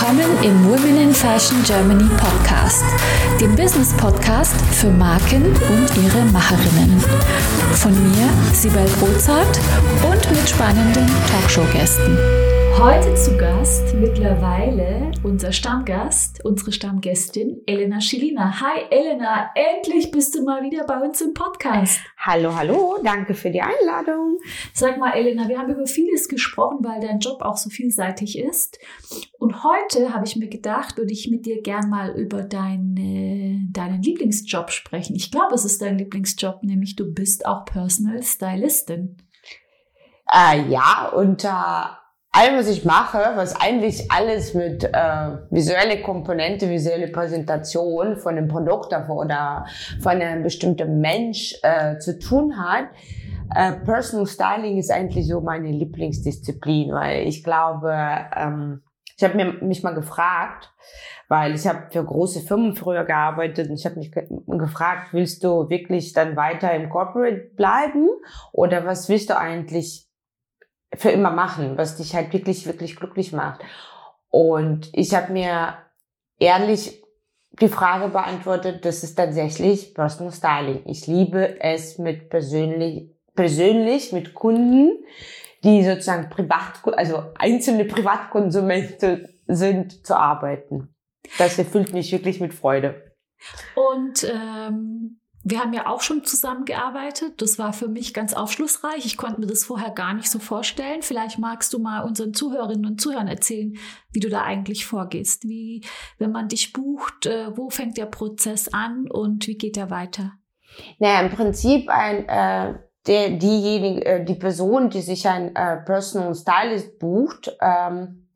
Willkommen im Women in Fashion Germany Podcast, dem Business Podcast für Marken und ihre Macherinnen. Von mir, Sibel Rozart und mit spannenden Talkshow-Gästen. Heute zu Gast mittlerweile unser Stammgast, unsere Stammgästin Elena Schilina. Hi Elena, endlich bist du mal wieder bei uns im Podcast. Hallo, hallo, danke für die Einladung. Sag mal Elena, wir haben über vieles gesprochen, weil dein Job auch so vielseitig ist. Und heute habe ich mir gedacht, würde ich mit dir gern mal über deine, deinen Lieblingsjob sprechen. Ich glaube, es ist dein Lieblingsjob, nämlich du bist auch Personal Stylistin. Äh, ja, unter allem, was ich mache, was eigentlich alles mit äh, visuelle Komponente, visuelle Präsentation von einem Produkt oder von einem bestimmten Mensch äh, zu tun hat, äh, Personal Styling ist eigentlich so meine Lieblingsdisziplin, weil ich glaube, ähm, ich habe mich mal gefragt, weil ich habe für große Firmen früher gearbeitet und ich habe mich ge gefragt, willst du wirklich dann weiter im Corporate bleiben oder was willst du eigentlich für immer machen, was dich halt wirklich, wirklich glücklich macht. Und ich habe mir ehrlich die Frage beantwortet, das ist tatsächlich Personal Styling. Ich liebe es mit persönlich, persönlich mit Kunden, die sozusagen privat, also einzelne Privatkonsumenten sind, zu arbeiten. Das erfüllt mich wirklich mit Freude. Und ähm, wir haben ja auch schon zusammengearbeitet. Das war für mich ganz aufschlussreich. Ich konnte mir das vorher gar nicht so vorstellen. Vielleicht magst du mal unseren Zuhörerinnen und Zuhörern erzählen, wie du da eigentlich vorgehst. Wie, wenn man dich bucht, äh, wo fängt der Prozess an und wie geht er weiter? Naja, im Prinzip ein, äh, der, diejenige, äh, die Person, die sich ein äh, Personal Stylist bucht, ähm,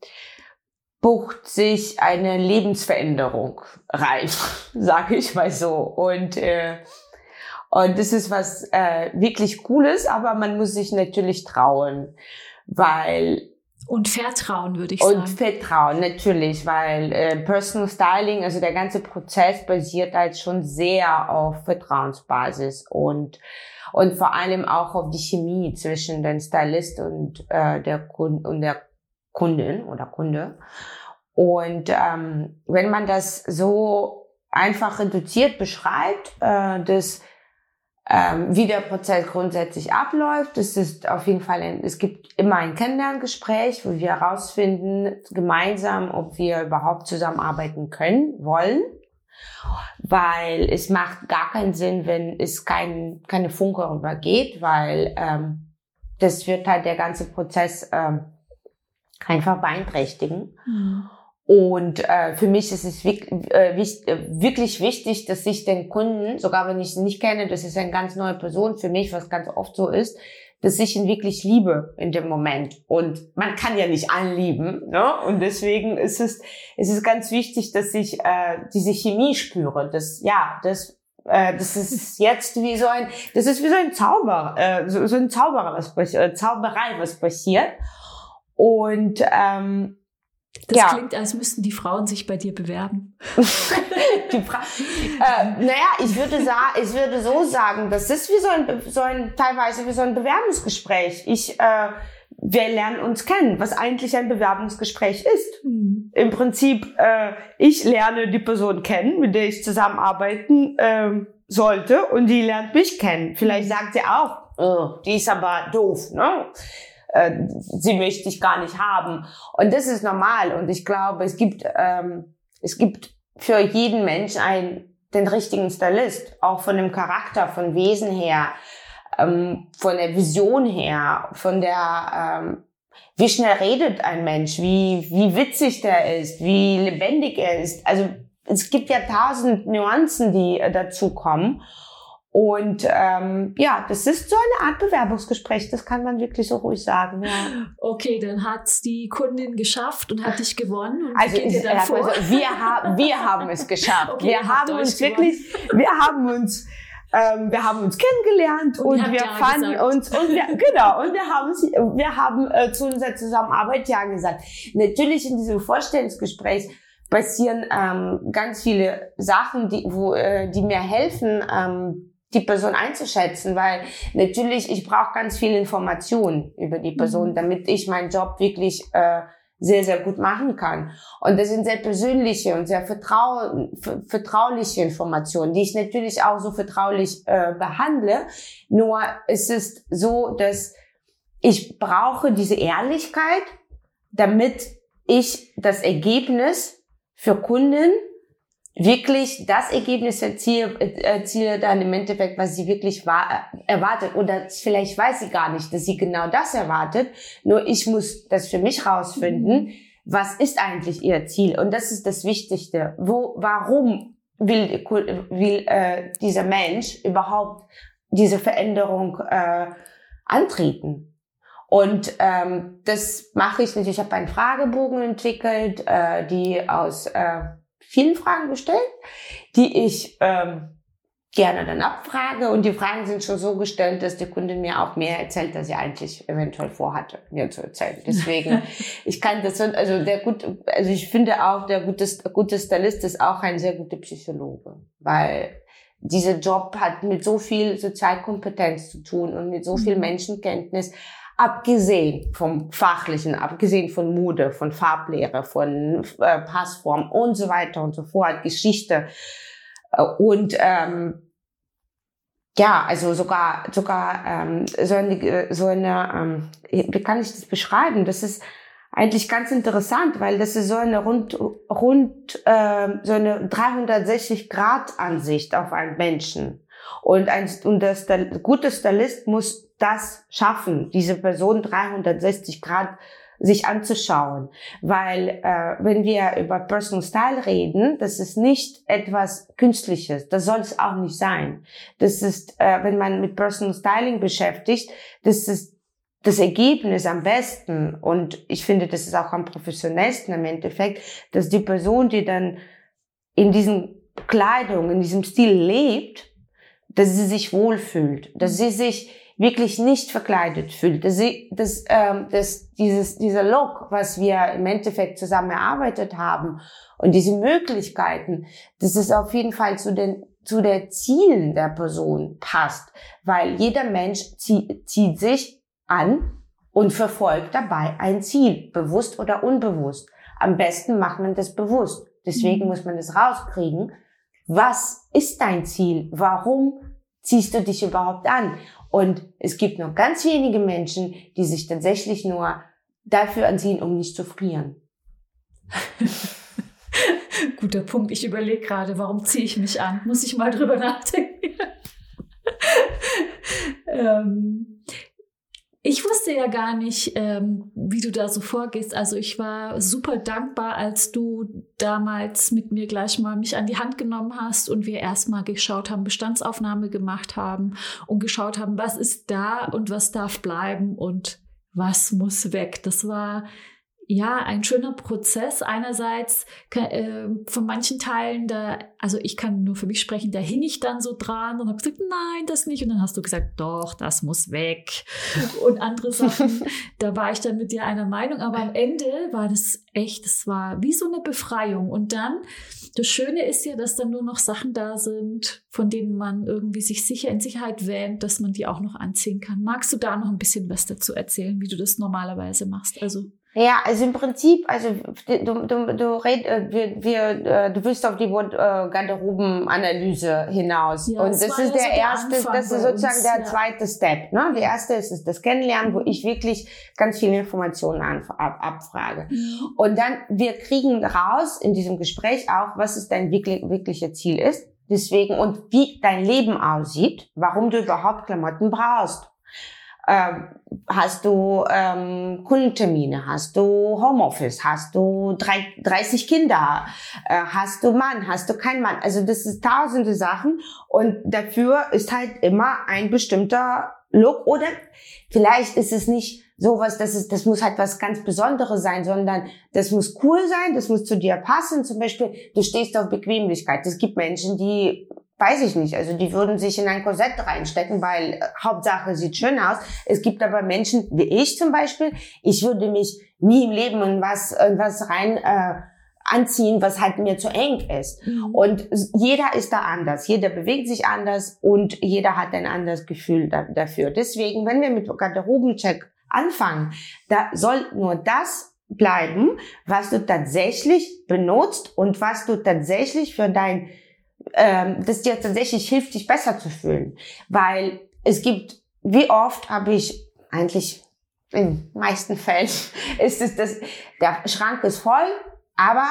bucht sich eine Lebensveränderung rein, sage ich mal so. Und, äh, und das ist was äh, wirklich Cooles, aber man muss sich natürlich trauen, weil und Vertrauen, würde ich sagen. Und Vertrauen, natürlich, weil äh, Personal Styling, also der ganze Prozess basiert halt schon sehr auf Vertrauensbasis und und vor allem auch auf die Chemie zwischen dem Stylist und äh, der Kunde und der Kundin oder Kunde. Und ähm, wenn man das so einfach reduziert beschreibt, äh, dass ähm, wie der Prozess grundsätzlich abläuft. Es ist auf jeden Fall, ein, es gibt immer ein Kennenlerngespräch, wo wir herausfinden gemeinsam, ob wir überhaupt zusammenarbeiten können, wollen. Weil es macht gar keinen Sinn, wenn es kein, keine Funke übergeht, weil ähm, das wird halt der ganze Prozess ähm, einfach beeinträchtigen. Mhm. Und äh, für mich ist es wirklich, äh, äh, wirklich wichtig, dass ich den Kunden, sogar wenn ich ihn nicht kenne, das ist eine ganz neue Person für mich, was ganz oft so ist, dass ich ihn wirklich liebe in dem Moment. Und man kann ja nicht allen lieben. Ne? Und deswegen ist es, es ist ganz wichtig, dass ich äh, diese Chemie spüre. Das, ja, das äh, das ist jetzt wie so ein, das ist wie so ein Zauber, äh, so, so ein Zauberer, was äh, Zauberei, was passiert. Und ähm, das ja. klingt, als müssten die Frauen sich bei dir bewerben. die Fra äh, naja, ich würde, sagen, ich würde so sagen, das ist wie so ein, so ein teilweise wie so ein Bewerbungsgespräch. Ich, äh, wir lernen uns kennen, was eigentlich ein Bewerbungsgespräch ist. Mhm. Im Prinzip, äh, ich lerne die Person kennen, mit der ich zusammenarbeiten äh, sollte, und die lernt mich kennen. Vielleicht mhm. sagt sie auch, oh, die ist aber doof, ne? Äh, sie möchte ich gar nicht haben. Und das ist normal. Und ich glaube, es gibt, ähm, es gibt für jeden Mensch einen, den richtigen Stylist, auch von dem Charakter, von Wesen her, ähm, von der Vision her, von der, ähm, wie schnell redet ein Mensch, wie, wie witzig der ist, wie lebendig er ist. Also es gibt ja tausend Nuancen, die äh, dazu kommen. Und ähm, ja, das ist so eine Art Bewerbungsgespräch, das kann man wirklich so ruhig sagen. Ja. Okay, dann hat's die Kundin geschafft und hat dich gewonnen. Also, ist, also wir, haben, wir haben es geschafft. Okay, wir haben uns wirklich, wir haben uns ähm, wir haben uns kennengelernt und, und wir ja fanden gesagt. uns und wir, genau und wir haben wir haben äh, zu unserer Zusammenarbeit ja gesagt. Natürlich in diesem Vorstellungsgespräch passieren ähm, ganz viele Sachen, die wo äh, die mir helfen. Ähm, die Person einzuschätzen, weil natürlich ich brauche ganz viel Information über die Person, mhm. damit ich meinen Job wirklich äh, sehr, sehr gut machen kann. Und das sind sehr persönliche und sehr vertrau vertrauliche Informationen, die ich natürlich auch so vertraulich äh, behandle. Nur es ist so, dass ich brauche diese Ehrlichkeit, damit ich das Ergebnis für Kunden wirklich das Ergebnis erziele, erziele dann im Endeffekt, was sie wirklich war, erwartet. Oder vielleicht weiß sie gar nicht, dass sie genau das erwartet. Nur ich muss das für mich rausfinden. Was ist eigentlich ihr Ziel? Und das ist das Wichtigste. Wo, warum will, will äh, dieser Mensch überhaupt diese Veränderung äh, antreten? Und ähm, das mache ich natürlich. Ich habe einen Fragebogen entwickelt, äh, die aus äh, vielen Fragen gestellt, die ich ähm, gerne dann abfrage. Und die Fragen sind schon so gestellt, dass die Kundin mir auch mehr erzählt, als sie eigentlich eventuell vorhatte, mir zu erzählen. Deswegen, ich kann das, also der gut, also ich finde auch, der gute, gute Stylist ist auch ein sehr guter Psychologe, weil dieser Job hat mit so viel Sozialkompetenz zu tun und mit so viel mhm. Menschenkenntnis abgesehen vom Fachlichen, abgesehen von Mode, von Farblehre, von äh, Passform und so weiter und so fort, Geschichte. Äh, und ähm, ja, also sogar sogar ähm, so eine, so eine ähm, wie kann ich das beschreiben? Das ist eigentlich ganz interessant, weil das ist so eine rund rund äh, so eine 360 Grad Ansicht auf einen Menschen. Und ein und der gute Stylist muss das schaffen, diese Person 360 Grad sich anzuschauen. Weil äh, wenn wir über Personal Style reden, das ist nicht etwas Künstliches. Das soll es auch nicht sein. Das ist, äh, wenn man mit Personal Styling beschäftigt, das ist das Ergebnis am besten. Und ich finde, das ist auch am professionellsten im Endeffekt, dass die Person, die dann in diesen Kleidung, in diesem Stil lebt, dass sie sich wohlfühlt, dass sie sich wirklich nicht verkleidet fühlt. Dass, sie, dass, ähm, dass dieses, dieser Look, was wir im Endeffekt zusammen erarbeitet haben und diese Möglichkeiten, dass es auf jeden Fall zu den zu der Zielen der Person passt, weil jeder Mensch zieht, zieht sich an und verfolgt dabei ein Ziel, bewusst oder unbewusst. Am besten macht man das bewusst. Deswegen mhm. muss man das rauskriegen. Was ist dein Ziel? Warum ziehst du dich überhaupt an? Und es gibt noch ganz wenige Menschen, die sich tatsächlich nur dafür anziehen, um nicht zu frieren. Guter Punkt. Ich überlege gerade, warum ziehe ich mich an? Muss ich mal drüber nachdenken. ähm, ich wusste ja gar nicht, ähm, wie du da so vorgehst. Also ich war super dankbar, als du damals mit mir gleich mal mich an die Hand genommen hast und wir erstmal geschaut haben, Bestandsaufnahme gemacht haben und geschaut haben, was ist da und was darf bleiben und was muss weg. Das war ja, ein schöner Prozess. Einerseits äh, von manchen Teilen, da, also ich kann nur für mich sprechen, da hing ich dann so dran und habe gesagt, nein, das nicht. Und dann hast du gesagt, doch, das muss weg. Und andere Sachen, da war ich dann mit dir einer Meinung. Aber am Ende war das echt, es war wie so eine Befreiung. Und dann, das Schöne ist ja, dass dann nur noch Sachen da sind, von denen man irgendwie sich sicher in Sicherheit wähnt, dass man die auch noch anziehen kann. Magst du da noch ein bisschen was dazu erzählen, wie du das normalerweise machst? Also ja, also im Prinzip, also du, du, du, red, äh, wir, wir, äh, du willst auf die Garderobenanalyse hinaus. Ja, und das, das ist der, der erste, Anfang das ist sozusagen uns, der ja. zweite Step. Ne? Der erste ist das Kennenlernen, wo ich wirklich ganz viele Informationen ab, abfrage. Mhm. Und dann, wir kriegen raus in diesem Gespräch auch, was es dein wirklich, wirklicher Ziel ist. Deswegen, und wie dein Leben aussieht, warum du überhaupt Klamotten brauchst hast du ähm, Kundentermine, hast du Homeoffice, hast du drei, 30 Kinder, äh, hast du Mann, hast du keinen Mann. Also das ist tausende Sachen und dafür ist halt immer ein bestimmter Look oder vielleicht ist es nicht sowas, das ist, das muss halt was ganz Besonderes sein, sondern das muss cool sein, das muss zu dir passen. Zum Beispiel, du stehst auf Bequemlichkeit. Es gibt Menschen, die weiß ich nicht. Also die würden sich in ein Korsett reinstecken, weil äh, Hauptsache sieht schön aus. Es gibt aber Menschen wie ich zum Beispiel. Ich würde mich nie im Leben in was, in was rein äh, anziehen, was halt mir zu eng ist. Mhm. Und jeder ist da anders. Jeder bewegt sich anders und jeder hat ein anderes Gefühl da, dafür. Deswegen, wenn wir mit Garderobencheck anfangen, da soll nur das bleiben, was du tatsächlich benutzt und was du tatsächlich für dein, ähm, das dir tatsächlich hilft, dich besser zu fühlen. Weil es gibt, wie oft habe ich eigentlich in meisten Fällen ist es das, der Schrank ist voll, aber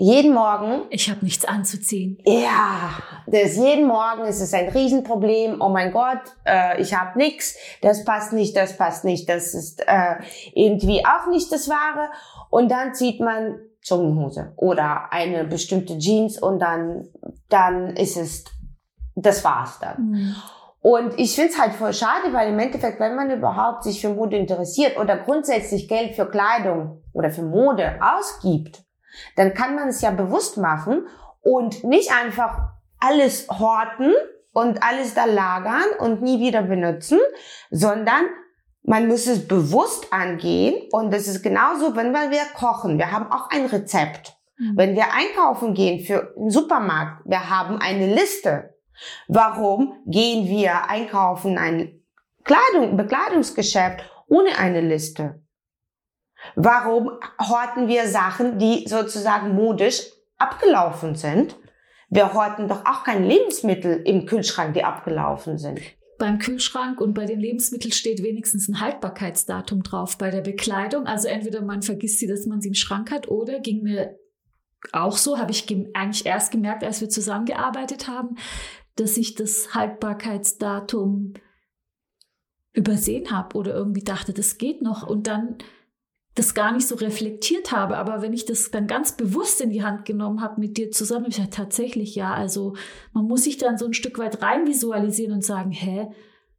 jeden Morgen. Ich habe nichts anzuziehen. Ja, das jeden Morgen ist es ein Riesenproblem. Oh mein Gott, äh, ich habe nichts. Das passt nicht, das passt nicht. Das ist äh, irgendwie auch nicht das Wahre. Und dann zieht man Jogginghose oder eine bestimmte Jeans und dann dann ist es das war's dann. Mhm. Und ich finde es halt voll schade, weil im Endeffekt, wenn man überhaupt sich für Mode interessiert oder grundsätzlich Geld für Kleidung oder für Mode ausgibt, dann kann man es ja bewusst machen und nicht einfach alles horten und alles da lagern und nie wieder benutzen, sondern man muss es bewusst angehen und das ist genauso, wenn wir kochen. Wir haben auch ein Rezept. Mhm. Wenn wir einkaufen gehen für einen Supermarkt, wir haben eine Liste. Warum gehen wir einkaufen ein Kleidung, Bekleidungsgeschäft ohne eine Liste? Warum horten wir Sachen, die sozusagen modisch abgelaufen sind? Wir horten doch auch kein Lebensmittel im Kühlschrank, die abgelaufen sind. Beim Kühlschrank und bei den Lebensmitteln steht wenigstens ein Haltbarkeitsdatum drauf. Bei der Bekleidung, also entweder man vergisst sie, dass man sie im Schrank hat, oder ging mir auch so, habe ich eigentlich erst gemerkt, als wir zusammengearbeitet haben, dass ich das Haltbarkeitsdatum übersehen habe oder irgendwie dachte, das geht noch. Und dann das gar nicht so reflektiert habe, aber wenn ich das dann ganz bewusst in die Hand genommen habe mit dir zusammen, ich gesagt, tatsächlich ja, also man muss sich dann so ein Stück weit rein visualisieren und sagen, hä,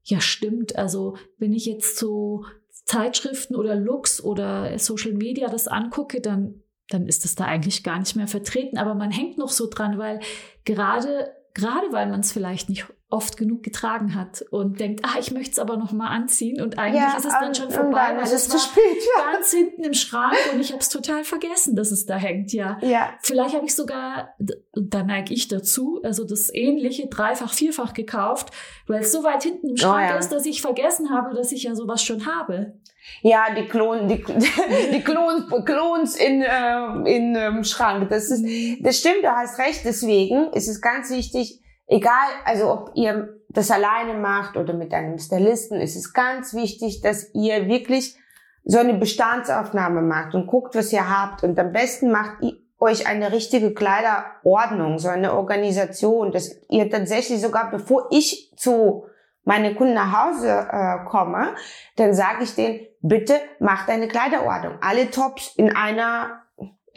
ja stimmt, also wenn ich jetzt so Zeitschriften oder Looks oder Social Media das angucke, dann dann ist das da eigentlich gar nicht mehr vertreten, aber man hängt noch so dran, weil gerade gerade weil man es vielleicht nicht oft genug getragen hat und denkt, ah, ich möchte es aber noch mal anziehen und eigentlich ja, ist es dann schon vorbei, weil es zu spät, ja. ganz hinten im Schrank und ich habe es total vergessen, dass es da hängt, ja. ja. Vielleicht habe ich sogar, da neige ich dazu, also das ähnliche dreifach, vierfach gekauft, weil es so weit hinten im oh Schrank oh, ja. ist, dass ich vergessen habe, dass ich ja sowas schon habe. Ja, die Klon, die, die Klons, Klons in, äh, in ähm, Schrank. Das ist, das stimmt, du hast recht. Deswegen ist es ganz wichtig, egal, also ob ihr das alleine macht oder mit einem Stylisten, ist es ganz wichtig, dass ihr wirklich so eine Bestandsaufnahme macht und guckt, was ihr habt. Und am besten macht ihr euch eine richtige Kleiderordnung, so eine Organisation, dass ihr tatsächlich sogar, bevor ich zu meine Kunden nach Hause äh, komme, dann sage ich denen, bitte macht eine Kleiderordnung. Alle Tops in einer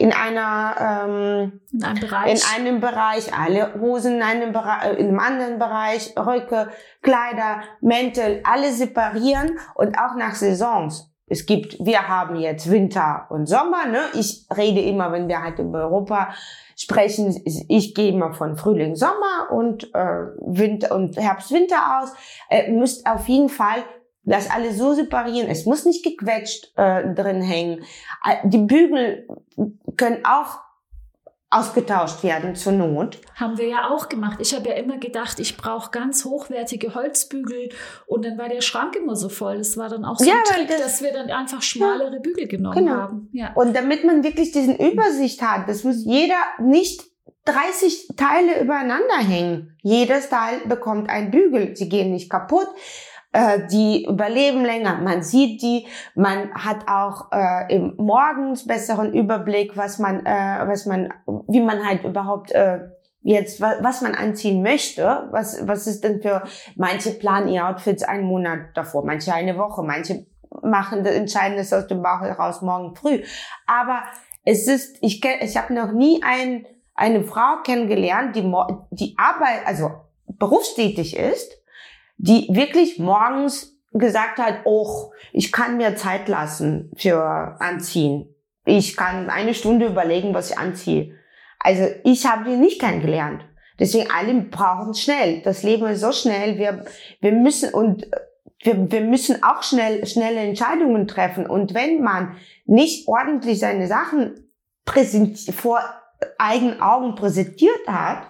in einer ähm, in einem Bereich. in einem Bereich alle Hosen in einem Bereich äh, in einem anderen Bereich Röcke Kleider Mäntel alle separieren und auch nach Saisons. Es gibt wir haben jetzt Winter und Sommer ne? Ich rede immer wenn wir halt über Europa sprechen ich gehe immer von Frühling Sommer und äh, Winter und Herbst Winter aus. Äh, müsst auf jeden Fall das alles so separieren. Es muss nicht gequetscht äh, drin hängen. Die Bügel können auch ausgetauscht werden zur Not. Haben wir ja auch gemacht. Ich habe ja immer gedacht, ich brauche ganz hochwertige Holzbügel und dann war der Schrank immer so voll. Das war dann auch so ja, ein Trick, das, dass wir dann einfach schmalere ja, Bügel genommen genau. haben. Ja. Und damit man wirklich diesen Übersicht hat, das muss jeder nicht 30 Teile übereinander hängen. Jedes Teil bekommt einen Bügel. Sie gehen nicht kaputt. Äh, die überleben länger. Man sieht die, man hat auch äh, im morgens besseren Überblick, was man, äh, was man, wie man halt überhaupt äh, jetzt, was man anziehen möchte. Was, was ist denn für manche planen ihr Outfits einen Monat davor, manche eine Woche, manche machen das Entscheidendes aus dem Bauch heraus morgen früh. Aber es ist, ich kenn, ich habe noch nie ein, eine Frau kennengelernt, die die Arbeit, also berufstätig ist die wirklich morgens gesagt hat, oh, ich kann mir Zeit lassen für Anziehen. Ich kann eine Stunde überlegen, was ich anziehe. Also ich habe die nicht kennengelernt. Deswegen alle brauchen schnell. Das Leben ist so schnell. Wir, wir müssen und wir, wir müssen auch schnell, schnelle Entscheidungen treffen. Und wenn man nicht ordentlich seine Sachen präsentiert, vor eigenen Augen präsentiert hat,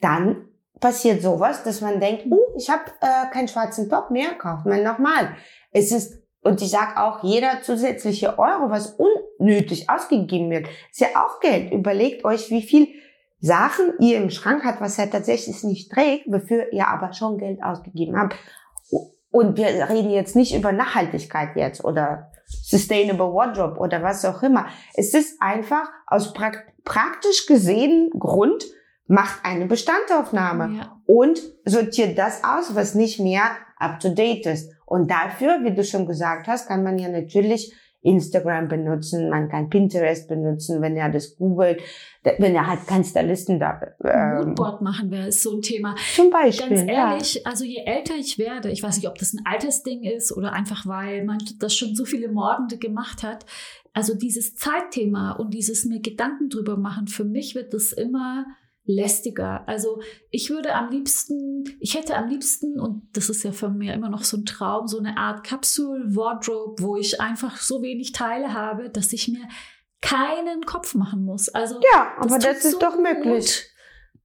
dann passiert sowas, dass man denkt, uh, ich habe äh, keinen schwarzen Top mehr, kauft man nochmal. Es ist und ich sag auch, jeder zusätzliche Euro, was unnötig ausgegeben wird, ist ja auch Geld. Überlegt euch, wie viel Sachen ihr im Schrank habt, was er tatsächlich nicht trägt, wofür ihr aber schon Geld ausgegeben habt. Und wir reden jetzt nicht über Nachhaltigkeit jetzt oder Sustainable Wardrobe oder was auch immer. Es ist einfach aus praktisch gesehen Grund, macht eine Bestandaufnahme ja. und sortiert das aus, was nicht mehr up to date ist. Und dafür, wie du schon gesagt hast, kann man ja natürlich Instagram benutzen, man kann Pinterest benutzen, wenn er das googelt, wenn er halt kein Stylisten da. Ähm, Moodboard machen ist so ein Thema. Zum Beispiel. Ganz ehrlich, ja. also je älter ich werde, ich weiß nicht, ob das ein Altersding ist oder einfach weil man das schon so viele Mordende gemacht hat. Also dieses Zeitthema und dieses mir Gedanken drüber machen, für mich wird das immer lästiger. Also ich würde am liebsten, ich hätte am liebsten, und das ist ja für mich immer noch so ein Traum, so eine Art Kapsul-Wardrobe, wo ich einfach so wenig Teile habe, dass ich mir keinen Kopf machen muss. Also ja, aber das, das ist so doch möglich.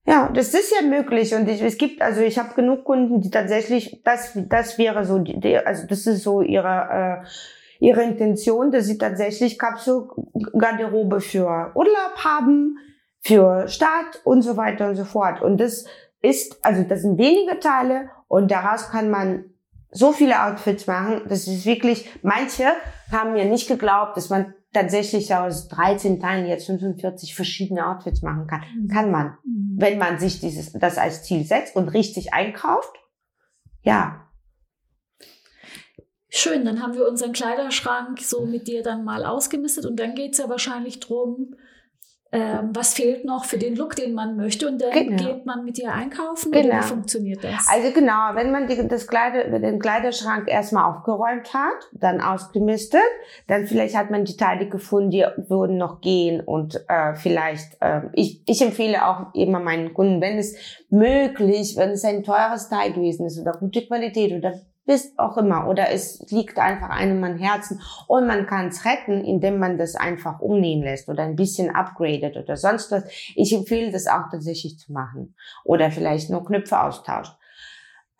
Ja, das ist ja möglich und ich, es gibt also ich habe genug Kunden, die tatsächlich das das wäre so die, also das ist so ihre äh, ihre Intention, dass sie tatsächlich Kapselgarderobe für Urlaub haben, für Start und so weiter und so fort. Und das ist, also das sind wenige Teile und daraus kann man so viele Outfits machen. Das ist wirklich, manche haben mir nicht geglaubt, dass man tatsächlich aus 13 Teilen jetzt 45 verschiedene Outfits machen kann. Mhm. Kann man, mhm. wenn man sich dieses, das als Ziel setzt und richtig einkauft. Ja. Schön, dann haben wir unseren Kleiderschrank so mit dir dann mal ausgemistet und dann geht's ja wahrscheinlich drum, ähm, was fehlt noch für den Look, den man möchte und dann genau. geht man mit ihr einkaufen genau. oder wie funktioniert das? Also genau, wenn man die, das Kleider, den Kleiderschrank erstmal aufgeräumt hat, dann ausgemistet, dann vielleicht hat man die Teile gefunden, die würden noch gehen und äh, vielleicht, äh, ich, ich empfehle auch immer meinen Kunden, wenn es möglich, wenn es ein teures Teil gewesen ist oder gute Qualität oder bis auch immer. Oder es liegt einfach einem am Herzen und man kann es retten, indem man das einfach umnähen lässt oder ein bisschen upgradet oder sonst was. Ich empfehle das auch tatsächlich zu machen. Oder vielleicht nur Knöpfe austauscht.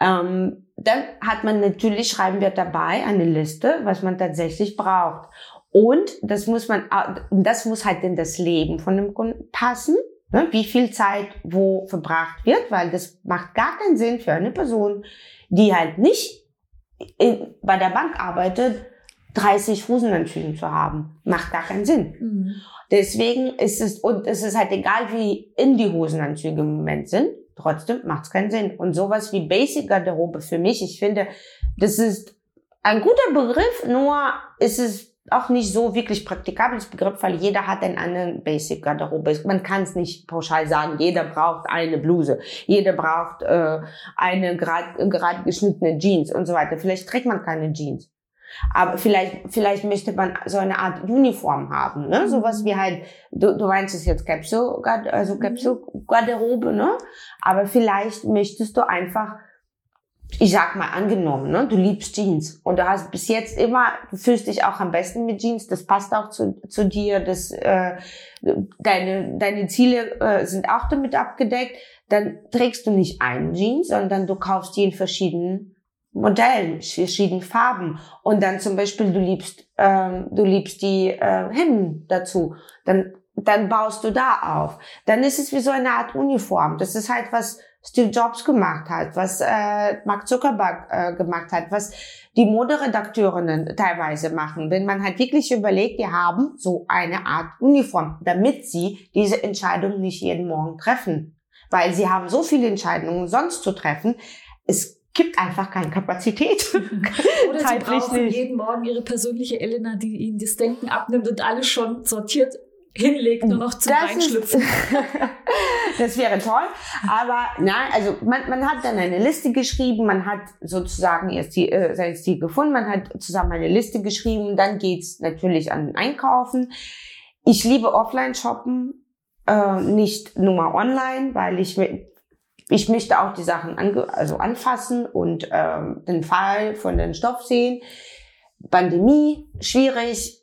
Ähm, dann hat man natürlich, schreiben wir dabei, eine Liste, was man tatsächlich braucht. Und das muss man, das muss halt in das Leben von dem Kunden passen. Ne? Wie viel Zeit wo verbracht wird, weil das macht gar keinen Sinn für eine Person, die halt nicht in, bei der Bank arbeitet, 30 Hosenanzüge zu haben. Macht gar keinen Sinn. Mhm. Deswegen ist es, und es ist halt egal, wie in die Hosenanzüge im Moment sind, trotzdem macht es keinen Sinn. Und sowas wie Basic Garderobe für mich, ich finde, das ist ein guter Begriff, nur ist es auch nicht so wirklich praktikables Begriff, weil jeder hat einen anderen Basic Garderobe. Man kann es nicht pauschal sagen, jeder braucht eine Bluse, jeder braucht äh, eine gerade grad geschnittene Jeans und so weiter. Vielleicht trägt man keine Jeans. Aber vielleicht, vielleicht möchte man so eine Art Uniform haben, ne? Sowas wie halt, du, du meinst es jetzt Capsule, also Capsule Garderobe, ne? Aber vielleicht möchtest du einfach ich sag mal angenommen, ne, du liebst Jeans. Und du hast bis jetzt immer, du fühlst dich auch am besten mit Jeans, das passt auch zu, zu dir, das, äh, deine, deine Ziele äh, sind auch damit abgedeckt, dann trägst du nicht einen Jeans, sondern du kaufst die in verschiedenen Modellen, verschiedenen Farben. Und dann zum Beispiel du liebst, ähm, du liebst die äh, Hemden dazu, dann dann baust du da auf. Dann ist es wie so eine Art Uniform. Das ist halt was Steve Jobs gemacht hat, was äh, Mark Zuckerberg äh, gemacht hat, was die Moderedakteurinnen teilweise machen. Wenn man halt wirklich überlegt, die haben so eine Art Uniform, damit sie diese Entscheidung nicht jeden Morgen treffen. Weil sie haben so viele Entscheidungen sonst zu treffen. Es gibt einfach keine Kapazität. Oder sie brauchen nicht. jeden Morgen ihre persönliche Elena, die ihnen das Denken abnimmt und alles schon sortiert hinlegt, nur noch zum das Reinschlüpfen. das wäre toll. Aber nein, also man, man hat dann eine Liste geschrieben, man hat sozusagen erst die, äh, sein Stil gefunden, man hat zusammen eine Liste geschrieben, dann geht's natürlich an Einkaufen. Ich liebe Offline-Shoppen, äh, nicht nur online, weil ich ich möchte auch die Sachen ange also anfassen und ähm, den Fall von den Stoff sehen. Pandemie, schwierig,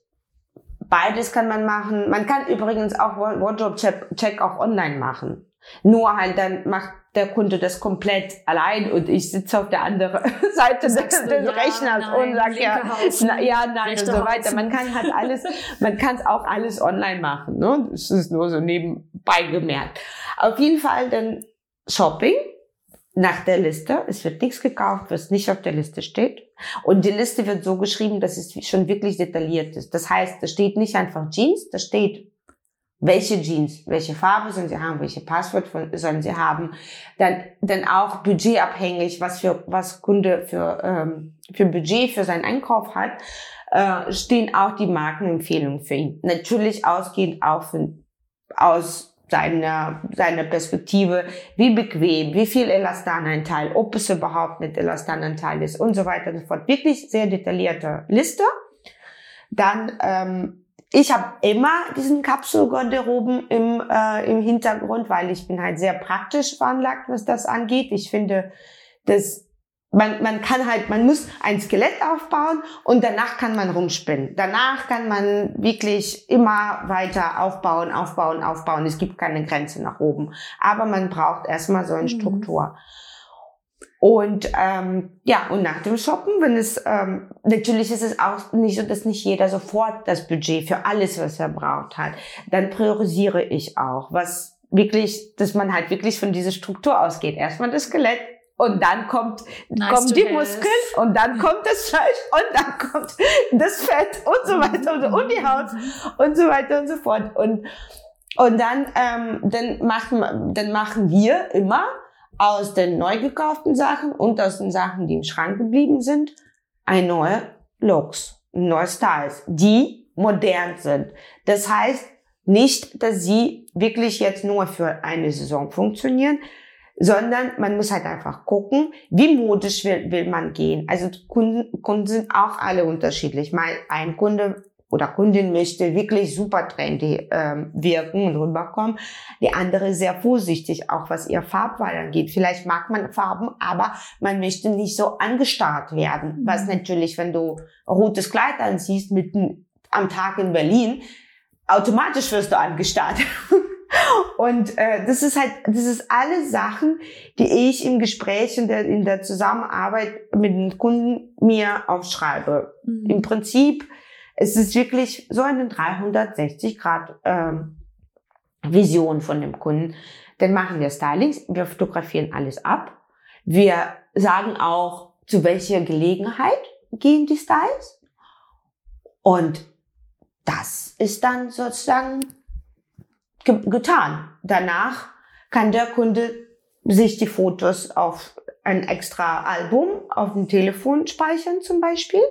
Beides kann man machen. Man kann übrigens auch Wardrobe-Check auch online machen. Nur halt dann macht der Kunde das komplett allein und ich sitze auf der anderen Seite des, des ja, Rechners nein, und sage ja, na, ja, nein und so weiter. Man kann halt alles, man kann es auch alles online machen. Ne? Das ist nur so nebenbei gemerkt. Auf jeden Fall dann Shopping nach der Liste. Es wird nichts gekauft, was nicht auf der Liste steht. Und die Liste wird so geschrieben, dass es schon wirklich detailliert ist. Das heißt, da steht nicht einfach Jeans, da steht welche Jeans, welche Farbe sollen sie haben, welche Passwort sollen sie haben, dann dann auch budgetabhängig, was für was Kunde für ähm, für Budget für seinen Einkauf hat, äh, stehen auch die Markenempfehlungen für ihn. Natürlich ausgehend auch von, aus seiner seiner Perspektive, wie bequem, wie viel Elastananteil, ob es überhaupt nicht Elastananteil ist und so weiter und so fort. Wirklich sehr detaillierte Liste. Dann ähm, ich habe immer diesen Kapselgarderoben im, äh, im Hintergrund, weil ich bin halt sehr praktisch veranlagt, was das angeht. Ich finde, dass man, man kann halt, man muss ein Skelett aufbauen und danach kann man rumspinnen. Danach kann man wirklich immer weiter aufbauen, aufbauen, aufbauen. Es gibt keine Grenze nach oben. Aber man braucht erstmal so eine mhm. Struktur. Und ähm, ja, und nach dem Shoppen, wenn es ähm, natürlich ist es auch nicht so, dass nicht jeder sofort das Budget für alles, was er braucht, hat. Dann priorisiere ich auch, was wirklich, dass man halt wirklich von dieser Struktur ausgeht. Erstmal das Skelett und dann kommt nice kommen die Muskeln und dann kommt das Fleisch und dann kommt das Fett und so weiter und, so, und die Haut und so weiter und so fort. Und und dann ähm, dann machen dann machen wir immer aus den neu gekauften Sachen und aus den Sachen, die im Schrank geblieben sind, ein neuer Looks, neue Styles, die modern sind. Das heißt nicht, dass sie wirklich jetzt nur für eine Saison funktionieren, sondern man muss halt einfach gucken, wie modisch will, will man gehen. Also Kunden, Kunden sind auch alle unterschiedlich. Mal ein Kunde oder Kundin möchte wirklich super trendy ähm, wirken und rüberkommen. Die andere sehr vorsichtig, auch was ihr Farbwahl angeht. Vielleicht mag man Farben, aber man möchte nicht so angestarrt werden. Mhm. Was natürlich, wenn du rotes Kleid anziehst, mitten am Tag in Berlin, automatisch wirst du angestarrt. Und äh, das ist halt, das ist alle Sachen, die ich im Gespräch und der, in der Zusammenarbeit mit den Kunden mir aufschreibe. Mhm. Im Prinzip es ist wirklich so eine 360 Grad ähm, Vision von dem Kunden. Dann machen wir Stylings, wir fotografieren alles ab. Wir sagen auch, zu welcher Gelegenheit gehen die Styles. Und das ist dann sozusagen ge getan. Danach kann der Kunde sich die Fotos auf ein extra Album auf dem Telefon speichern zum Beispiel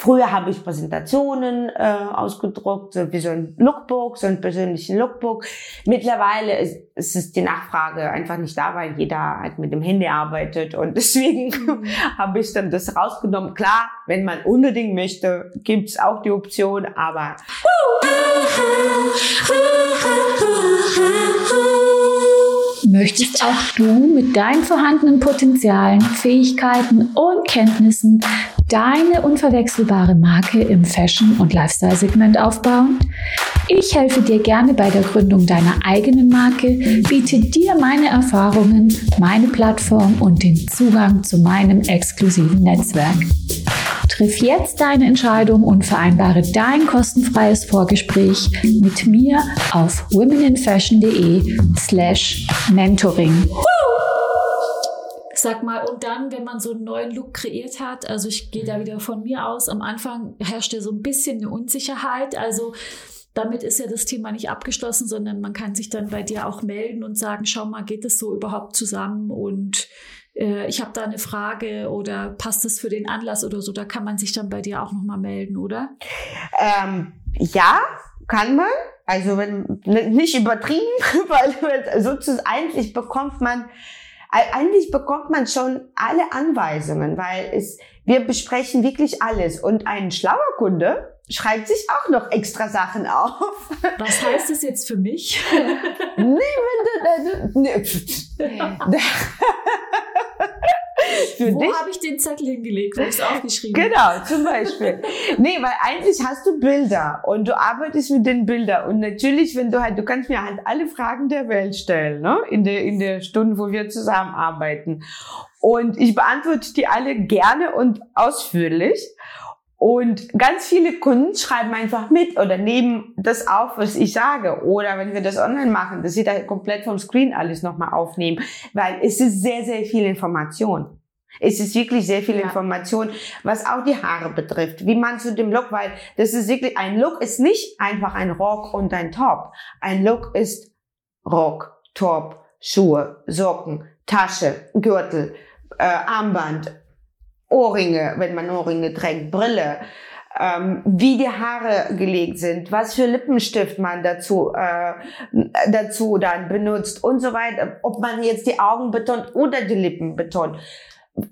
Früher habe ich Präsentationen äh, ausgedruckt, so wie so ein Lookbook, so ein persönlichen Lookbook. Mittlerweile ist, ist es die Nachfrage einfach nicht da, weil jeder halt mit dem Handy arbeitet und deswegen habe ich dann das rausgenommen. Klar, wenn man unbedingt möchte, gibt's auch die Option, aber Möchtest auch du mit deinen vorhandenen Potenzialen, Fähigkeiten und Kenntnissen deine unverwechselbare Marke im Fashion- und Lifestyle-Segment aufbauen? Ich helfe dir gerne bei der Gründung deiner eigenen Marke, biete dir meine Erfahrungen, meine Plattform und den Zugang zu meinem exklusiven Netzwerk. Triff jetzt deine Entscheidung und vereinbare dein kostenfreies Vorgespräch mit mir auf womeninfashion.de slash mentoring. Sag mal, und dann, wenn man so einen neuen Look kreiert hat, also ich gehe da wieder von mir aus, am Anfang herrschte so ein bisschen eine Unsicherheit. Also damit ist ja das Thema nicht abgeschlossen, sondern man kann sich dann bei dir auch melden und sagen, schau mal, geht es so überhaupt zusammen und äh, ich habe da eine Frage oder passt es für den Anlass oder so, da kann man sich dann bei dir auch nochmal melden, oder? Ähm, ja, kann man. Also wenn nicht übertrieben, weil sozusagen eigentlich bekommt man eigentlich bekommt man schon alle Anweisungen, weil es, wir besprechen wirklich alles. Und ein schlauer Kunde schreibt sich auch noch extra Sachen auf. Was heißt das jetzt für mich? nee, wenn du, nee. für Wo habe ich den Zettel hingelegt? Wo habe ich es aufgeschrieben? Genau, zum Beispiel. nee, weil eigentlich hast du Bilder und du arbeitest mit den Bildern. Und natürlich, wenn du halt, du kannst mir halt alle Fragen der Welt stellen, ne? In der, in der Stunde, wo wir zusammenarbeiten. Und ich beantworte die alle gerne und ausführlich. Und ganz viele Kunden schreiben einfach mit oder nehmen das auf, was ich sage. Oder wenn wir das online machen, dass sie da komplett vom Screen alles nochmal aufnehmen. Weil es ist sehr, sehr viel Information. Es ist wirklich sehr viel Ja. Information, was auch die Haare betrifft. Wie man zu dem Look, weil das ist wirklich, ein Look ist nicht einfach ein Rock und ein Top. Ein Look ist Rock, Top, Schuhe, Socken, Tasche, Gürtel, äh, Armband, Ohrringe, wenn man Ohrringe trägt, Brille, ähm, wie die Haare gelegt sind, was für Lippenstift man dazu äh, dazu dann benutzt und so weiter. Ob man jetzt die Augen betont oder die Lippen betont.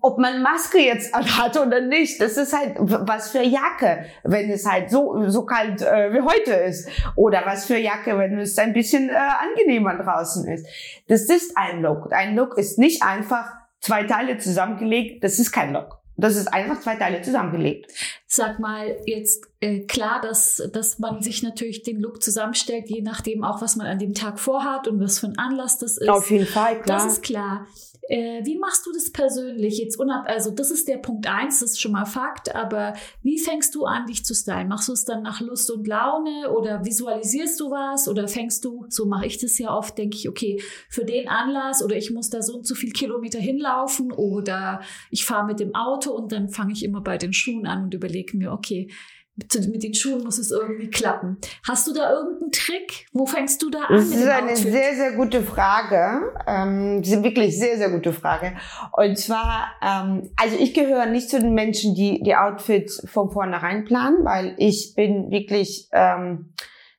Ob man Maske jetzt hat oder nicht, das ist halt was für Jacke, wenn es halt so so kalt äh, wie heute ist, oder was für Jacke, wenn es ein bisschen äh, angenehmer draußen ist. Das ist ein Look. Ein Look ist nicht einfach zwei Teile zusammengelegt. Das ist kein Look. Das ist einfach zwei Teile zusammengelegt. Sag mal, jetzt äh, klar, dass, dass man sich natürlich den Look zusammenstellt, je nachdem auch, was man an dem Tag vorhat und was für ein Anlass das ist. jeden Fall, Das ist klar. Äh, wie machst du das persönlich jetzt unab also das ist der Punkt eins, das ist schon mal Fakt, aber wie fängst du an, dich zu stylen? Machst du es dann nach Lust und Laune oder visualisierst du was oder fängst du, so mache ich das ja oft, denke ich, okay, für den Anlass oder ich muss da so und so viel Kilometer hinlaufen oder ich fahre mit dem Auto und dann fange ich immer bei den Schuhen an und überlege mir, okay, mit, den Schuhen muss es irgendwie klappen. Hast du da irgendeinen Trick? Wo fängst du da an? Das ist eine sehr, sehr gute Frage. Ähm, das ist wirklich sehr, sehr gute Frage. Und zwar, ähm, also ich gehöre nicht zu den Menschen, die die Outfits von vornherein planen, weil ich bin wirklich ähm,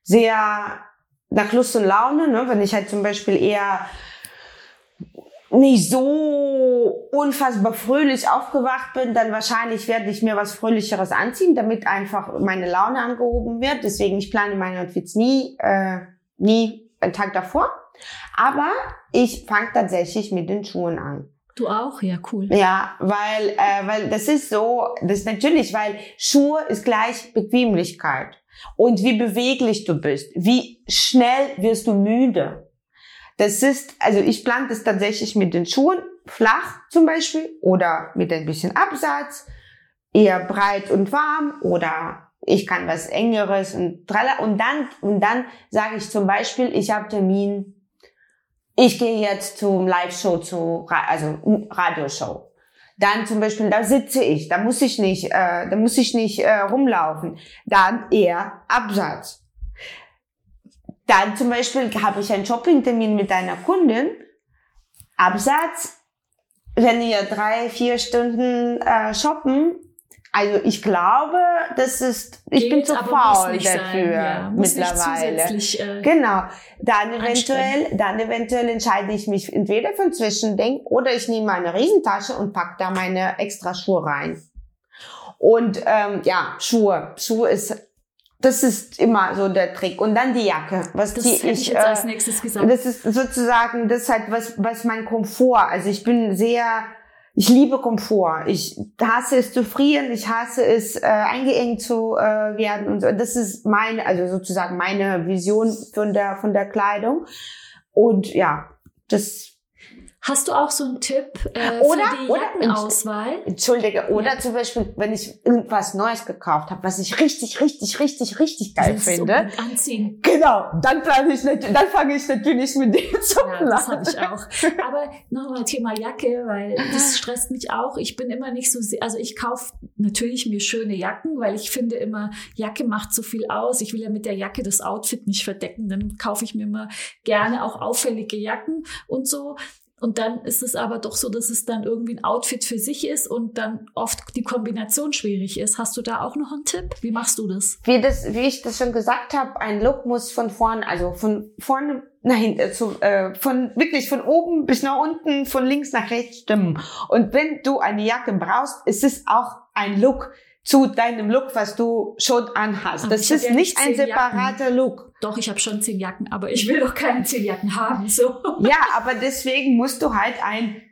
sehr nach Lust und Laune. Ne? Wenn ich halt zum Beispiel eher nicht so unfassbar fröhlich aufgewacht bin, dann wahrscheinlich werde ich mir was Fröhlicheres anziehen, damit einfach meine Laune angehoben wird. Deswegen, ich plane meine Outfits nie, äh, nie einen Tag davor. Aber ich fange tatsächlich mit den Schuhen an. Du auch? Ja, cool. Ja, weil, äh, weil das ist so, das ist natürlich, weil Schuhe ist gleich Bequemlichkeit. Und wie beweglich du bist, wie schnell wirst du müde. Das ist, also ich plane das tatsächlich mit den Schuhen, flach zum Beispiel, oder mit ein bisschen Absatz, eher breit und warm, oder ich kann was engeres und tralla. Und dann, und dann sage ich zum Beispiel, ich habe Termin, ich gehe jetzt zum Live-Show, zu, also Radioshow. Dann zum Beispiel, da sitze ich, da muss ich nicht, äh, da muss ich nicht äh, rumlaufen. Dann eher Absatz. Dann zum Beispiel habe ich einen Shoppingtermin mit einer Kundin. Absatz, wenn wir drei, vier Stunden äh, shoppen. Also ich glaube, das ist, ich Geht, bin zu faul dafür sein, ja. Mittlerweile. Äh, Genau. Dann eventuell, dann eventuell entscheide ich mich entweder für ein Zwischending oder ich nehme meine Riesentasche und pack da meine extra Schuhe rein. Und ähm, ja, Schuhe. Schuhe ist, das ist immer so der Trick. Und dann die Jacke. Was das die hätte ich ich, jetzt als äh, nächstes gesagt. das ist sozusagen, das halt was, was mein Komfort. Also ich bin sehr, ich liebe Komfort. Ich hasse es zu frieren, ich hasse es äh, eingeengt zu äh, werden und so. Das ist meine, also sozusagen meine Vision von der von der Kleidung. Und ja, das Hast du auch so einen Tipp äh, Oder- für die oder- Jackenauswahl? Entschuldige, oder Ja. zum Beispiel, wenn ich irgendwas Neues gekauft habe, was ich richtig, richtig, richtig, richtig geil Willst finde. unbedingt Anziehen. Genau, dann plane ich natürlich, dann fange ich natürlich mit dem zu Ja, das habe ich auch. Aber nochmal Thema Jacke, weil das stresst mich auch. Ich bin immer nicht so sehr, also ich kaufe natürlich mir schöne Jacken, weil ich finde immer, Jacke macht so viel aus. Ich will ja mit der Jacke das Outfit nicht verdecken. Dann kaufe ich mir immer gerne auch auffällige Jacken und so. Und dann ist es aber doch so, dass es dann irgendwie ein Outfit für sich ist und dann oft die Kombination schwierig ist. Hast du da auch noch einen Tipp? Wie machst du das? wie das, wie ich das schon gesagt habe, ein Look muss von vorn, also von vorne nach hinten, zu, äh, von wirklich von oben bis nach unten, von links nach rechts stimmen. Und wenn du eine Jacke brauchst, ist es auch ein Look zu deinem Look, was du schon anhast. Aber Das ich hab ist nicht ein separater Look. Doch, ich habe schon zehn Jacken, aber ich will doch keine zehn Jacken haben. So. Ja, aber deswegen musst du halt ein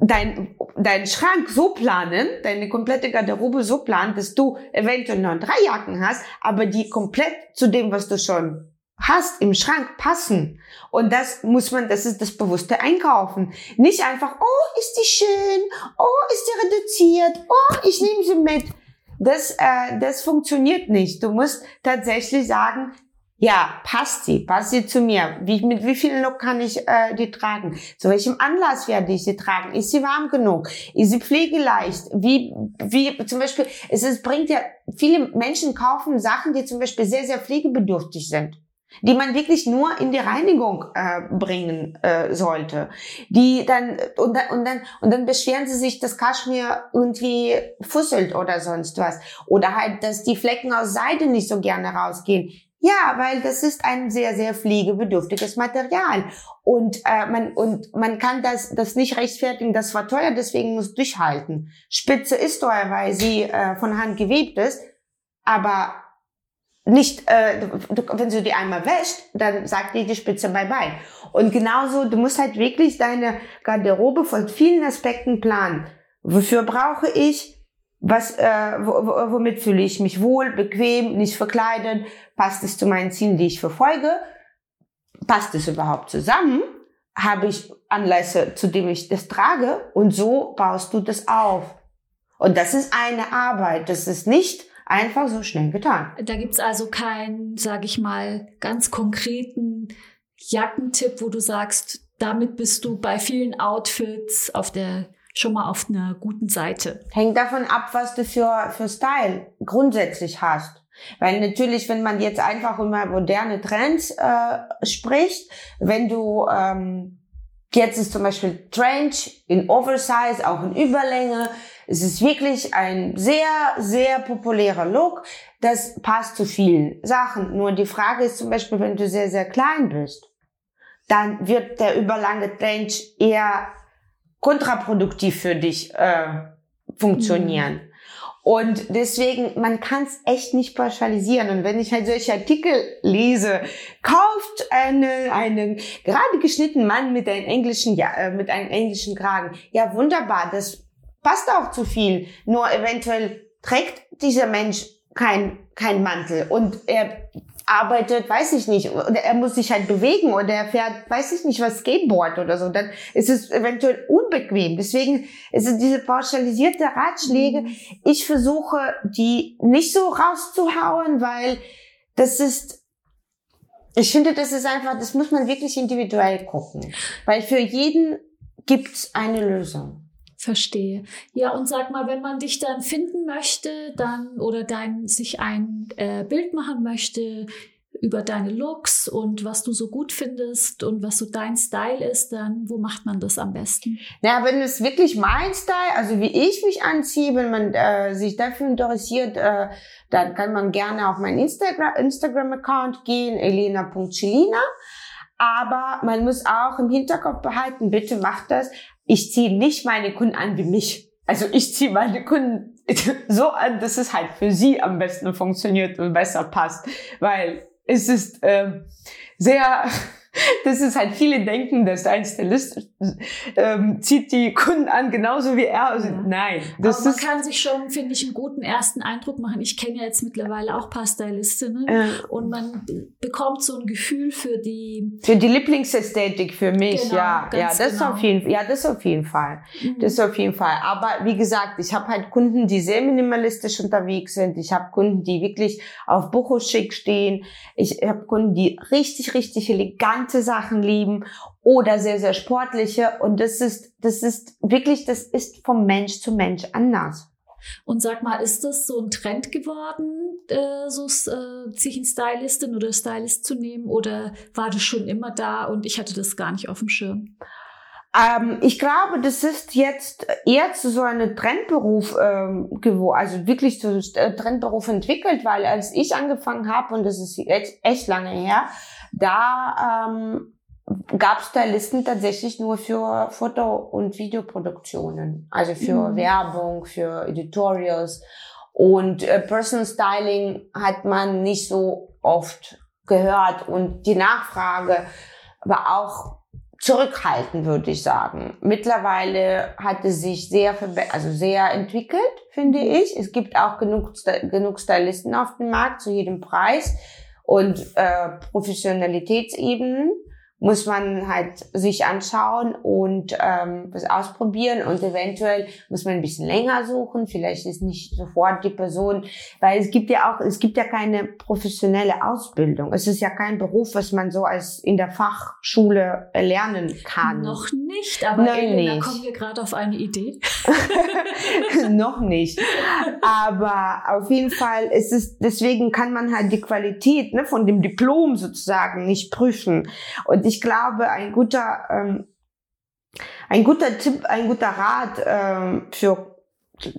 dein, deinen Schrank so planen, deine komplette Garderobe so planen, dass du eventuell noch drei Jacken hast, aber die komplett zu dem, was du schon hast im Schrank passen. Und das muss man, das ist das bewusste Einkaufen. Nicht einfach, oh, ist die schön, oh, ist die reduziert, oh, ich nehme sie mit. Das, äh, das funktioniert nicht. Du musst tatsächlich sagen, ja, passt sie, passt sie zu mir. Wie, mit wie viel Look kann ich äh, die tragen? Zu welchem Anlass werde ich sie tragen? Ist sie warm genug? Ist sie pflegeleicht? Wie, wie zum Beispiel, es ist, bringt ja, viele Menschen kaufen Sachen, die zum Beispiel sehr, sehr pflegebedürftig sind die man wirklich nur in die Reinigung äh, bringen äh, sollte. Die dann und, dann und dann und dann beschweren sie sich, dass Kaschmir irgendwie fusselt oder sonst was oder halt, dass die Flecken aus Seide nicht so gerne rausgehen. Ja, weil das ist ein sehr, sehr pflegebedürftiges Material. Und, äh, man, und man kann das, das nicht rechtfertigen, das war teuer, deswegen muss durchhalten. Spitze ist teuer, weil sie äh, von Hand gewebt ist, aber nicht, äh, du, wenn du die einmal wäscht, dann sagt dir die Spitze bye bye. Und genauso, du musst halt wirklich deine Garderobe von vielen Aspekten planen. Wofür brauche ich? Was, äh, womit fühle ich mich wohl, bequem, nicht verkleidet? Passt es zu meinen Zielen, die ich verfolge? Passt es überhaupt zusammen? Habe ich Anlässe, zu dem ich das trage? Und so baust du das auf. Und das ist eine Arbeit. Das ist nicht einfach so schnell getan. Da gibt's also keinen, sage ich mal, ganz konkreten Jackentipp, wo du sagst, damit bist du bei vielen Outfits auf der schon mal auf einer guten Seite. Hängt davon ab, was du für, für Style grundsätzlich hast. Weil natürlich, wenn man jetzt einfach über moderne Trends äh, spricht, wenn du ähm, jetzt ist zum Beispiel Trench in Oversize, auch in Überlänge, es ist wirklich ein sehr, sehr populärer Look. Das passt zu vielen Sachen. Nur die Frage ist zum Beispiel, wenn du sehr, sehr klein bist, dann wird der überlange Trench eher kontraproduktiv für dich äh, funktionieren. Mhm. Und deswegen, man kann es echt nicht pauschalisieren. Und wenn ich halt solche Artikel lese, kauft einen, einen gerade geschnittenen Mann mit einem englischen, ja, äh, mit einem englischen Kragen. Ja, wunderbar, das passt auch zu viel. Nur eventuell trägt dieser Mensch kein, kein Mantel und er arbeitet, weiß ich nicht, oder er muss sich halt bewegen oder er fährt, weiß ich nicht, was Skateboard oder so, dann ist es eventuell unbequem. Deswegen ist es diese pauschalisierte Ratschläge. Mhm. Ich versuche, die nicht so rauszuhauen, weil das ist, ich finde, das ist einfach, das muss man wirklich individuell gucken. Weil für jeden gibt's eine Lösung. Verstehe. Ja, und sag mal, wenn man dich dann finden möchte, dann oder dein sich ein äh, Bild machen möchte über deine Looks und was du so gut findest und was so dein Style ist, dann wo macht man das am besten? Na, wenn es wirklich mein Style, also wie ich mich anziehe, wenn man äh, sich dafür interessiert, äh, dann kann man gerne auf meinen Instagram Instagram Account gehen, elena.chilina. Aber man muss auch im Hinterkopf behalten, bitte macht das ich ziehe nicht meine Kunden an wie mich. Also ich ziehe meine Kunden so an, dass es halt für sie am besten funktioniert und besser passt. Weil es ist ähm, sehr das ist halt viele denken, dass ein Stylist ähm, zieht die Kunden an, genauso wie er. Also, ja. Nein. Das Aber man kann sich schon, finde ich, einen guten ersten Eindruck machen. Ich kenne ja jetzt mittlerweile auch ein paar Stylistinnen äh. und man bekommt so ein Gefühl für die für die Lieblingsästhetik für mich. Genau, ja, ja, das genau. auf jeden, ja, das auf jeden Fall, mhm. das auf jeden Fall. Aber wie gesagt, ich habe halt Kunden, die sehr minimalistisch unterwegs sind. Ich habe Kunden, die wirklich auf Bucho-Schick stehen. Ich habe Kunden, die richtig, richtig elegant elegante Sachen lieben oder sehr, sehr sportliche. Und das ist, das ist wirklich, das ist vom Mensch zu Mensch anders. Und sag mal, ist das so ein Trend geworden, äh, so äh, sich ein Stylistin oder Stylist zu nehmen? Oder war das schon immer da und ich hatte das gar nicht auf dem Schirm? Ähm, ich glaube, das ist jetzt eher zu so einem Trendberuf ähm, geworden, also wirklich zu äh, Trendberuf entwickelt, weil als ich angefangen habe, und das ist echt, echt lange her, da ähm, gab Stylisten tatsächlich nur für Foto- und Videoproduktionen, also für mhm. Werbung, für Editorials. Und äh, Personal Styling hat man nicht so oft gehört und die Nachfrage war auch zurückhaltend, würde ich sagen. Mittlerweile hat es sich sehr, also sehr entwickelt, finde ich. Es gibt auch genug, genug Stylisten auf dem Markt zu jedem Preis und äh, Professionalitätsebenen muss man halt sich anschauen und ähm, was ausprobieren und eventuell muss man ein bisschen länger suchen. Vielleicht ist nicht sofort die Person, weil es gibt ja auch, es gibt ja keine professionelle Ausbildung. Es ist ja kein Beruf, was man so als in der Fachschule lernen kann. Noch nicht, aber Nein, Elena, nicht. kommen wir gerade auf eine Idee. Noch nicht. Aber auf jeden Fall ist es, deswegen kann man halt die Qualität ne, von dem Diplom sozusagen nicht prüfen. Und ich glaube, ein guter, ähm, ein guter Tipp, ein guter Rat ähm, für,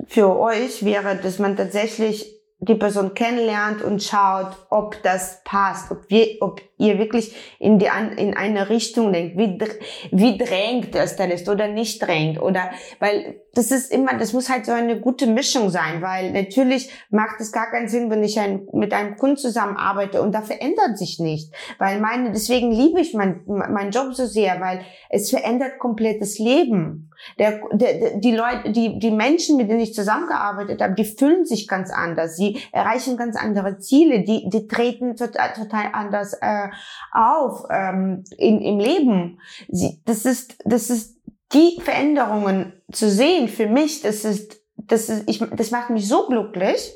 für euch wäre, dass man tatsächlich die Person kennenlernt und schaut, ob das passt, ob, wir, ob ihr wirklich in, die, in eine Richtung denkt, wie, wie drängt das denn ist oder nicht drängt? Oder, weil das ist immer, das muss halt so eine gute Mischung sein, weil natürlich macht es gar keinen Sinn, wenn ich ein, mit einem Kunden zusammenarbeite und da verändert sich nicht, weil meine, deswegen liebe ich meinen mein Job so sehr, weil es verändert komplett das Leben. Der, der, die Leute, die, die Menschen, mit denen ich zusammengearbeitet habe, die fühlen sich ganz anders. Sie erreichen ganz andere Ziele. Die, die treten total, total anders äh, auf ähm, in, im Leben. Sie, das ist, das ist die Veränderungen zu sehen für mich. Das ist, das ist, ich, das macht mich so glücklich.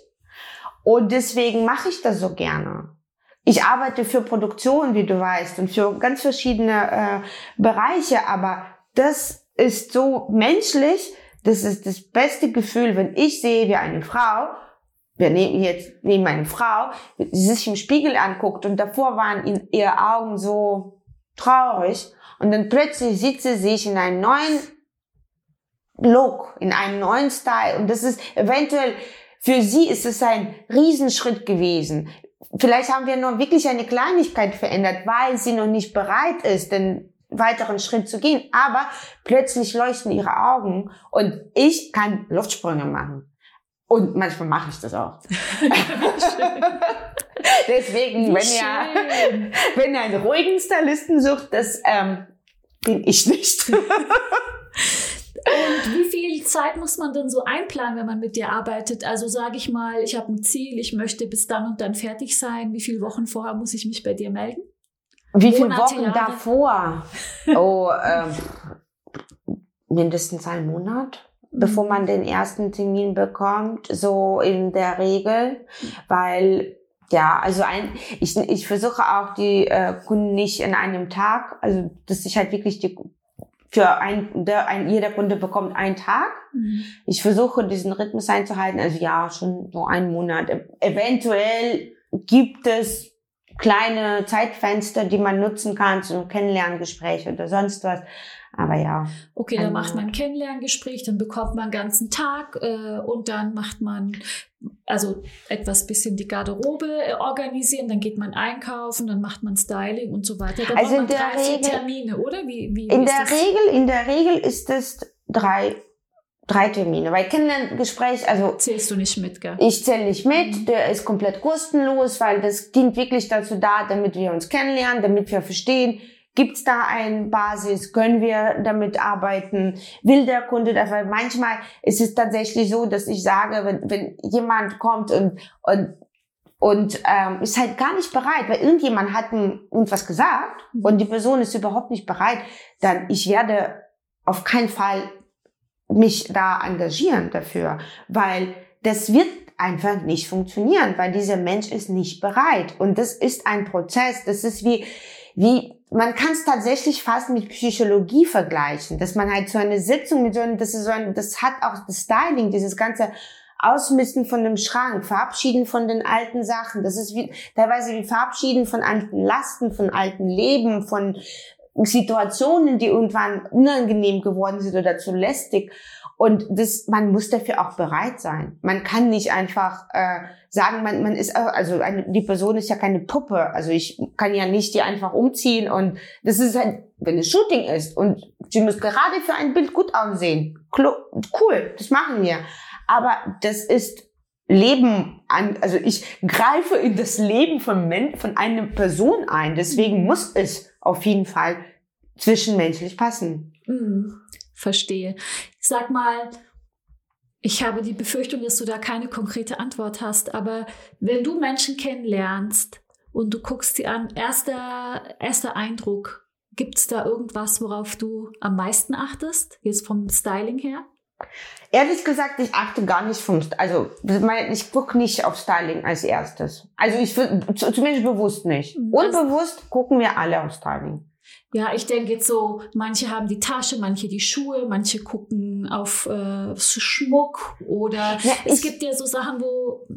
Und deswegen mache ich das so gerne. Ich arbeite für Produktion, wie du weißt, und für ganz verschiedene äh, Bereiche, aber das ist so menschlich. Das ist das beste Gefühl, wenn ich sehe, wie eine Frau, wir nehmen jetzt nehmen eine Frau, die sich im Spiegel anguckt und davor waren in ihre Augen so traurig und dann plötzlich sieht sie sich in einem neuen Look, in einem neuen Style und das ist eventuell für sie ist es ein Riesenschritt gewesen. Vielleicht haben wir nur wirklich eine Kleinigkeit verändert, weil sie noch nicht bereit ist, denn weiteren Schritt zu gehen. Aber plötzlich leuchten ihre Augen und ich kann Luftsprünge machen. Und manchmal mache ich das auch. Deswegen, wenn ihr, wenn ihr einen ruhigen Stylisten sucht, das ähm, bin ich nicht. Und wie viel Zeit muss man denn so einplanen, wenn man mit dir arbeitet? Also sage ich mal, ich habe ein Ziel, ich möchte bis dann und dann fertig sein. Wie viele Wochen vorher muss ich mich bei dir melden? Wie viele Wochen Jahre? davor? Oh, ähm, mindestens ein Monat, mhm. bevor man den ersten Termin bekommt, so in der Regel, weil ja, also ein, ich, ich versuche auch die äh, Kunden nicht in einem Tag, also dass ich halt wirklich die für ein, der, ein jeder Kunde bekommt einen Tag. Mhm. Ich versuche diesen Rhythmus einzuhalten, also ja, schon so einen Monat. Eventuell gibt es kleine Zeitfenster, die man nutzen kann zum Kennenlerngespräch oder sonst was. Aber ja. Okay, dann macht man ein Kennenlerngespräch, dann bekommt man einen ganzen Tag äh, und dann macht man also etwas bisschen die Garderobe äh, organisieren, dann geht man einkaufen, dann macht man Styling und so weiter. Dann also in der Regel Termine, oder? Wie, wie, in der Regel, in der Regel ist es drei drei Termine, weil Kennenlerngespräch, also zählst du nicht mit, gell? Ich zähle nicht mit, mhm. der ist komplett kostenlos, weil das dient wirklich dazu da, damit wir uns kennenlernen, damit wir verstehen, gibt's da eine Basis, können wir damit arbeiten, will der Kunde das, weil manchmal ist es tatsächlich so, dass ich sage, wenn, wenn jemand kommt und und und ähm, ist halt gar nicht bereit, weil irgendjemand hat uns was gesagt mhm. und die Person ist überhaupt nicht bereit, dann ich werde auf keinen Fall mich da engagieren dafür, weil das wird einfach nicht funktionieren, weil dieser Mensch ist nicht bereit. Und das ist ein Prozess. Das ist wie, wie, man kann es tatsächlich fast mit Psychologie vergleichen, dass man halt so eine Sitzung mit so einem, das ist so ein, das hat auch das Styling, dieses ganze Ausmisten von dem Schrank, Verabschieden von den alten Sachen. Das ist wie, teilweise wie Verabschieden von alten Lasten, von alten Leben, von Situationen, die irgendwann unangenehm geworden sind oder zu lästig. Und das, man muss dafür auch bereit sein. Man kann nicht einfach äh, sagen, man, man ist also eine, die Person ist ja keine Puppe. Also ich kann ja nicht die einfach umziehen und das ist halt, wenn es Shooting ist und sie muss gerade für ein Bild gut aussehen. Cool, das machen wir. Aber das ist Leben an, also ich greife in das Leben von, Men von einer Person ein. Deswegen muss es auf jeden Fall zwischenmenschlich passen. Mhm. Verstehe. Sag mal, ich habe die Befürchtung, dass du da keine konkrete Antwort hast, aber wenn du Menschen kennenlernst und du guckst sie an, erster, erster Eindruck, gibt es da irgendwas, worauf du am meisten achtest, jetzt vom Styling her? Ehrlich gesagt, ich achte gar nicht vom, also ich gucke nicht auf Styling als erstes. Also ich würde, zumindest bewusst nicht. Mhm. Unbewusst gucken wir alle auf Styling. Ja, ich denke jetzt so, manche haben die Tasche, manche die Schuhe, manche gucken auf äh, Schmuck oder Ja, es gibt ja so Sachen, wo,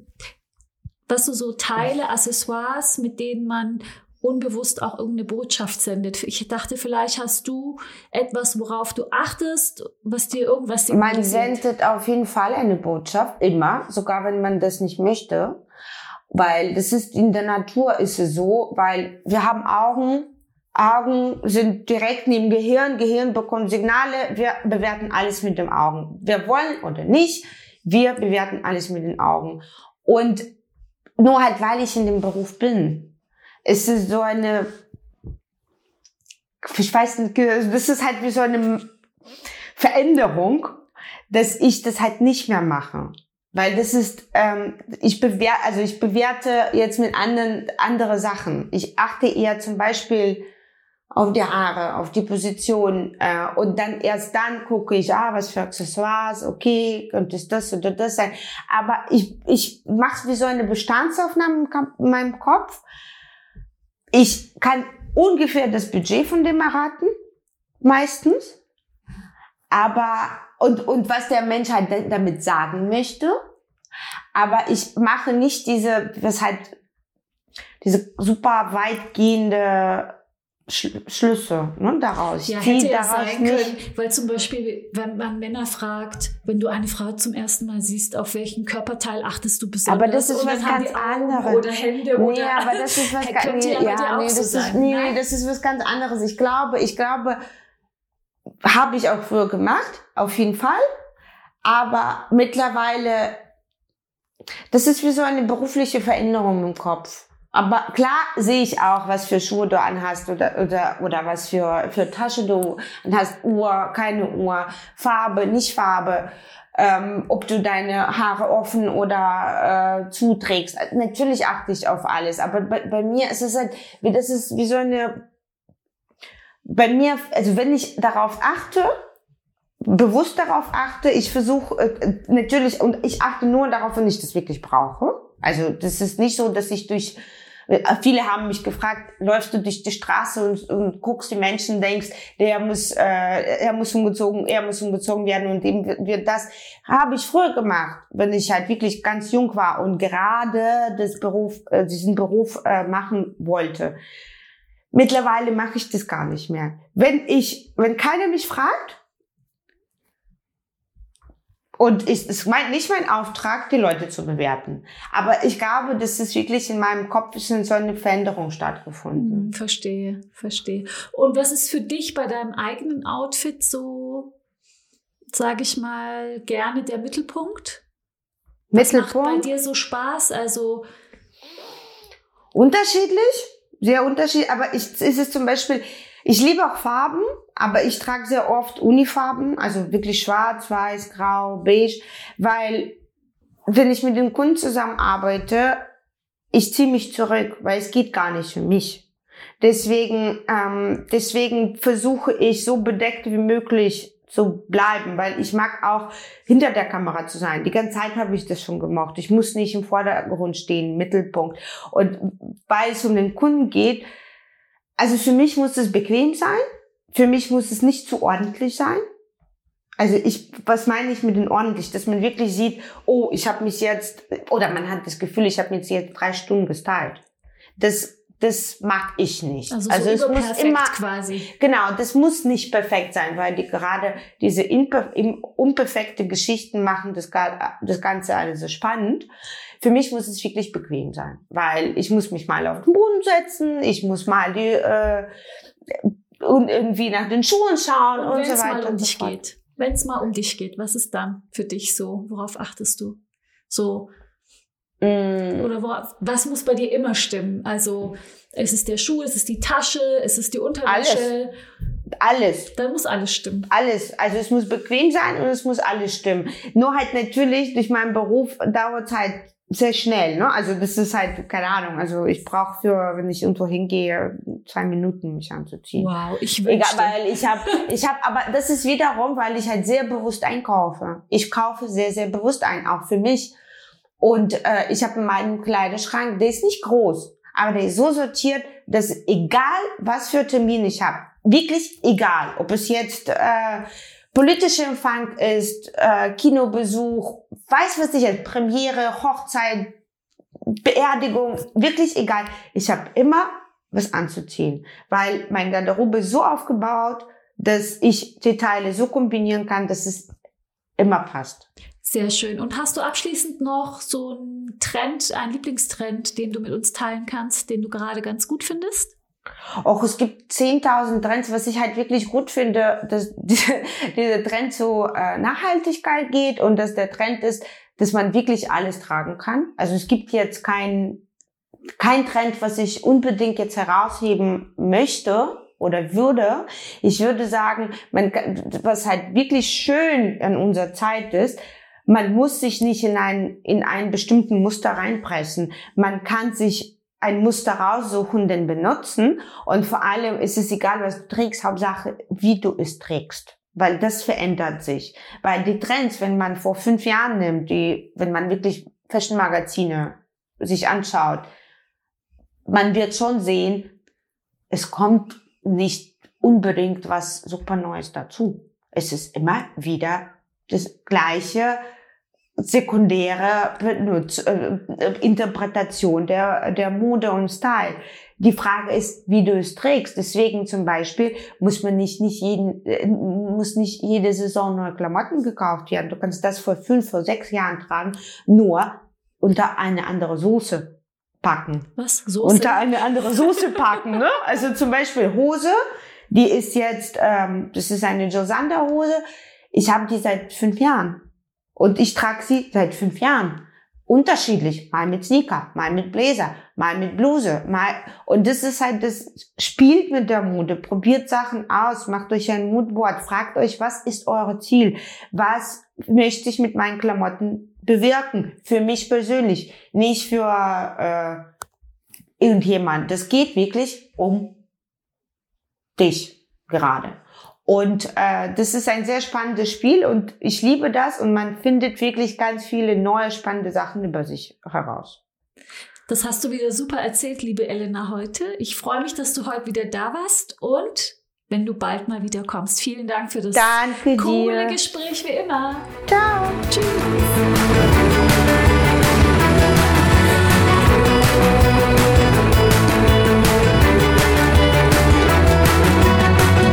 was du so Teile, Accessoires, mit denen man unbewusst auch irgendeine Botschaft sendet. Ich dachte, vielleicht hast du etwas, worauf du achtest, was dir irgendwas Man sendet auf jeden Fall eine Botschaft, immer, sogar wenn man das nicht möchte. Weil das ist in der Natur ist es so, weil wir haben Augen, Augen sind direkt neben Gehirn, Gehirn bekommt Signale, wir bewerten alles mit den Augen. Wir wollen oder nicht, wir bewerten alles mit den Augen. Und nur halt, weil ich in dem Beruf bin, ist es so eine, ich weiß nicht, das ist halt wie so eine Veränderung, dass ich das halt nicht mehr mache. Weil das ist, ähm, ich bewerte, also ich bewerte jetzt mit anderen andere Sachen. Ich achte eher zum Beispiel auf die Haare, auf die Position äh, und dann erst dann gucke ich, ah, was für Accessoires, okay, könnte es das oder das sein. Aber ich, ich mache wie so eine Bestandsaufnahme in meinem Kopf. Ich kann ungefähr das Budget von dem erraten, meistens. Aber, und, und was der Mensch halt da- damit sagen möchte. Aber ich mache nicht diese, was halt, diese super weitgehende Sch Schlüsse ne, daraus. Ja, Ich zieh hätte ja daraus sein können, weil zum Beispiel, wenn man Männer fragt, wenn du eine Frau zum ersten Mal siehst, auf welchen Körperteil achtest du besonders? Aber das ist was ganz anderes. Oder Hände Nee, oder. aber das ist was ganz nee, ja nee, so das ist, sein, nee, ne? das ist was ganz anderes. Ich glaube, ich glaube, habe ich auch früher gemacht, auf jeden Fall. Aber mittlerweile, das ist wie so eine berufliche Veränderung im Kopf. Aber klar sehe ich auch, was für Schuhe du anhast oder, oder, oder was für, für Tasche du anhast. Uhr, keine Uhr, Farbe, nicht Farbe. Ähm, ob du deine Haare offen oder äh, zuträgst. Natürlich achte ich auf alles, aber bei, bei mir ist es halt, wie das ist wie so eine, bei mir, also wenn ich darauf achte, bewusst darauf achte, ich versuche äh, natürlich, und ich achte nur darauf, wenn ich das wirklich brauche. Also das ist nicht so, dass ich durch, äh, viele haben mich gefragt, läufst du durch die Straße und, und guckst die Menschen, denkst, der muss, äh, er muss umgezogen, er muss umgezogen werden und wird, wird das, habe ich früher gemacht, wenn ich halt wirklich ganz jung war und gerade das Beruf, äh, diesen Beruf äh, machen wollte. Mittlerweile mache ich das gar nicht mehr. Wenn ich, wenn keiner mich fragt, und ich, es meint nicht mein Auftrag, die Leute zu bewerten. Aber ich glaube, das ist wirklich in meinem Kopf schon so eine Veränderung stattgefunden. Hm, verstehe, verstehe. Und was ist für dich bei deinem eigenen Outfit so, sage ich mal, gerne der Mittelpunkt? Was macht bei Mittelpunkt. dir so Spaß? Also, Unterschiedlich, sehr unterschiedlich. Aber ich, ist es zum Beispiel, ich liebe auch Farben, aber ich trage sehr oft Unifarben, also wirklich schwarz, weiß, grau, beige, weil wenn ich mit dem Kunden zusammenarbeite, ich ziehe mich zurück, weil es geht gar nicht für mich. Deswegen, ähm, deswegen versuche ich so bedeckt wie möglich zu bleiben, weil ich mag auch hinter der Kamera zu sein. Die ganze Zeit habe ich das schon gemocht. Ich muss nicht im Vordergrund stehen, Mittelpunkt. Und weil es um den Kunden geht, also für mich muss es bequem sein. Für mich muss es nicht zu ordentlich sein. Also ich, was meine ich mit den ordentlich? Dass man wirklich sieht, oh, ich habe mich jetzt, oder man hat das Gefühl, ich habe mich jetzt drei Stunden gestylt. Das, das mag ich nicht. also, also so es muss immer, quasi. Genau, das muss nicht perfekt sein, weil die gerade diese unperfekte Geschichten machen das, das Ganze alles so spannend. Für mich muss es wirklich bequem sein, weil ich muss mich mal auf den Boden setzen, ich muss mal die äh, und irgendwie nach den Schuhen schauen und, Und wenn so es mal weiter um dich fort. geht, wenn es mal um dich geht, was ist dann für dich so? Worauf achtest du? So, Mm, oder worauf, was muss bei dir immer stimmen? Also, ist es der Schuh, ist es die Tasche, ist es die Unterwäsche? alles. Da muss alles stimmen. Alles. Also es muss bequem sein und es muss alles stimmen. Nur halt natürlich durch meinen Beruf dauert es halt sehr schnell. Ne? Also das ist halt, keine Ahnung, also ich brauche für, wenn ich irgendwo hingehe, zwei Minuten mich anzuziehen. Wow, ich will. Egal, weil ich habe, ich habe, aber das ist wiederum, weil ich halt sehr bewusst einkaufe. Ich kaufe sehr, sehr bewusst ein, auch für mich. Und äh, ich habe in meinem Kleiderschrank, der ist nicht groß, aber der ist so sortiert, dass egal, was für Termin ich habe, wirklich egal, ob es jetzt äh, politischer Empfang ist, äh, Kinobesuch, weiß was ich jetzt, Premiere, Hochzeit, Beerdigung, wirklich egal. Ich habe immer was anzuziehen, weil mein Garderobe ist so aufgebaut, dass ich die Teile so kombinieren kann, dass es immer passt. Sehr schön. Und hast du abschließend noch so einen Trend, einen Lieblingstrend, den du mit uns teilen kannst, den du gerade ganz gut findest? Auch es gibt 10.000 Trends, was ich halt wirklich gut finde, dass dieser Trend zu äh, Nachhaltigkeit geht und dass der Trend ist, dass man wirklich alles tragen kann. Also es gibt jetzt kein, kein Trend, was ich unbedingt jetzt herausheben möchte oder würde. Ich würde sagen, man, was halt wirklich schön an unserer Zeit ist, man muss sich nicht in ein, in einen bestimmten Muster reinpressen. Man kann sich ein Muster raussuchen, den benutzen. Und vor allem ist es egal, was du trägst, Hauptsache, wie du es trägst. Weil das verändert sich. Weil die Trends, wenn man vor fünf Jahren nimmt, die, wenn man wirklich Fashion-Magazine sich anschaut, man wird schon sehen, es kommt nicht unbedingt was super Neues dazu. Es ist immer wieder das gleiche sekundäre Benutz äh, Interpretation der, der Mode und Style. Die Frage ist, wie du es trägst. Deswegen zum Beispiel muss man nicht, nicht jeden, äh, muss nicht jede Saison neue Klamotten gekauft werden. Du kannst das vor fünf, vor sechs Jahren tragen, nur unter eine andere Soße packen. Was? Soße? Unter eine andere Soße packen, ne? Also zum Beispiel Hose, die ist jetzt, ähm, das ist eine Josander Hose. Ich habe die seit fünf Jahren. Und ich trage sie seit fünf Jahren. Unterschiedlich. Mal mit Sneaker, mal mit Bläser, mal mit Bluse, mal, und das ist halt, das spielt mit der Mode. Probiert Sachen aus, macht euch ein Moodboard, fragt euch, was ist eure Ziel? Was möchte ich mit meinen Klamotten bewirken? Für mich persönlich, nicht für, äh, irgendjemand. Das geht wirklich um dich gerade. Und äh, das ist ein sehr spannendes Spiel und ich liebe das und man findet wirklich ganz viele neue spannende Sachen über sich heraus. Das hast du wieder super erzählt, liebe Elena, heute. Ich freue mich, dass du heute wieder da warst und wenn du bald mal wieder kommst. Vielen Dank für das Danke coole dir. Gespräch wie immer. Ciao. Tschüss.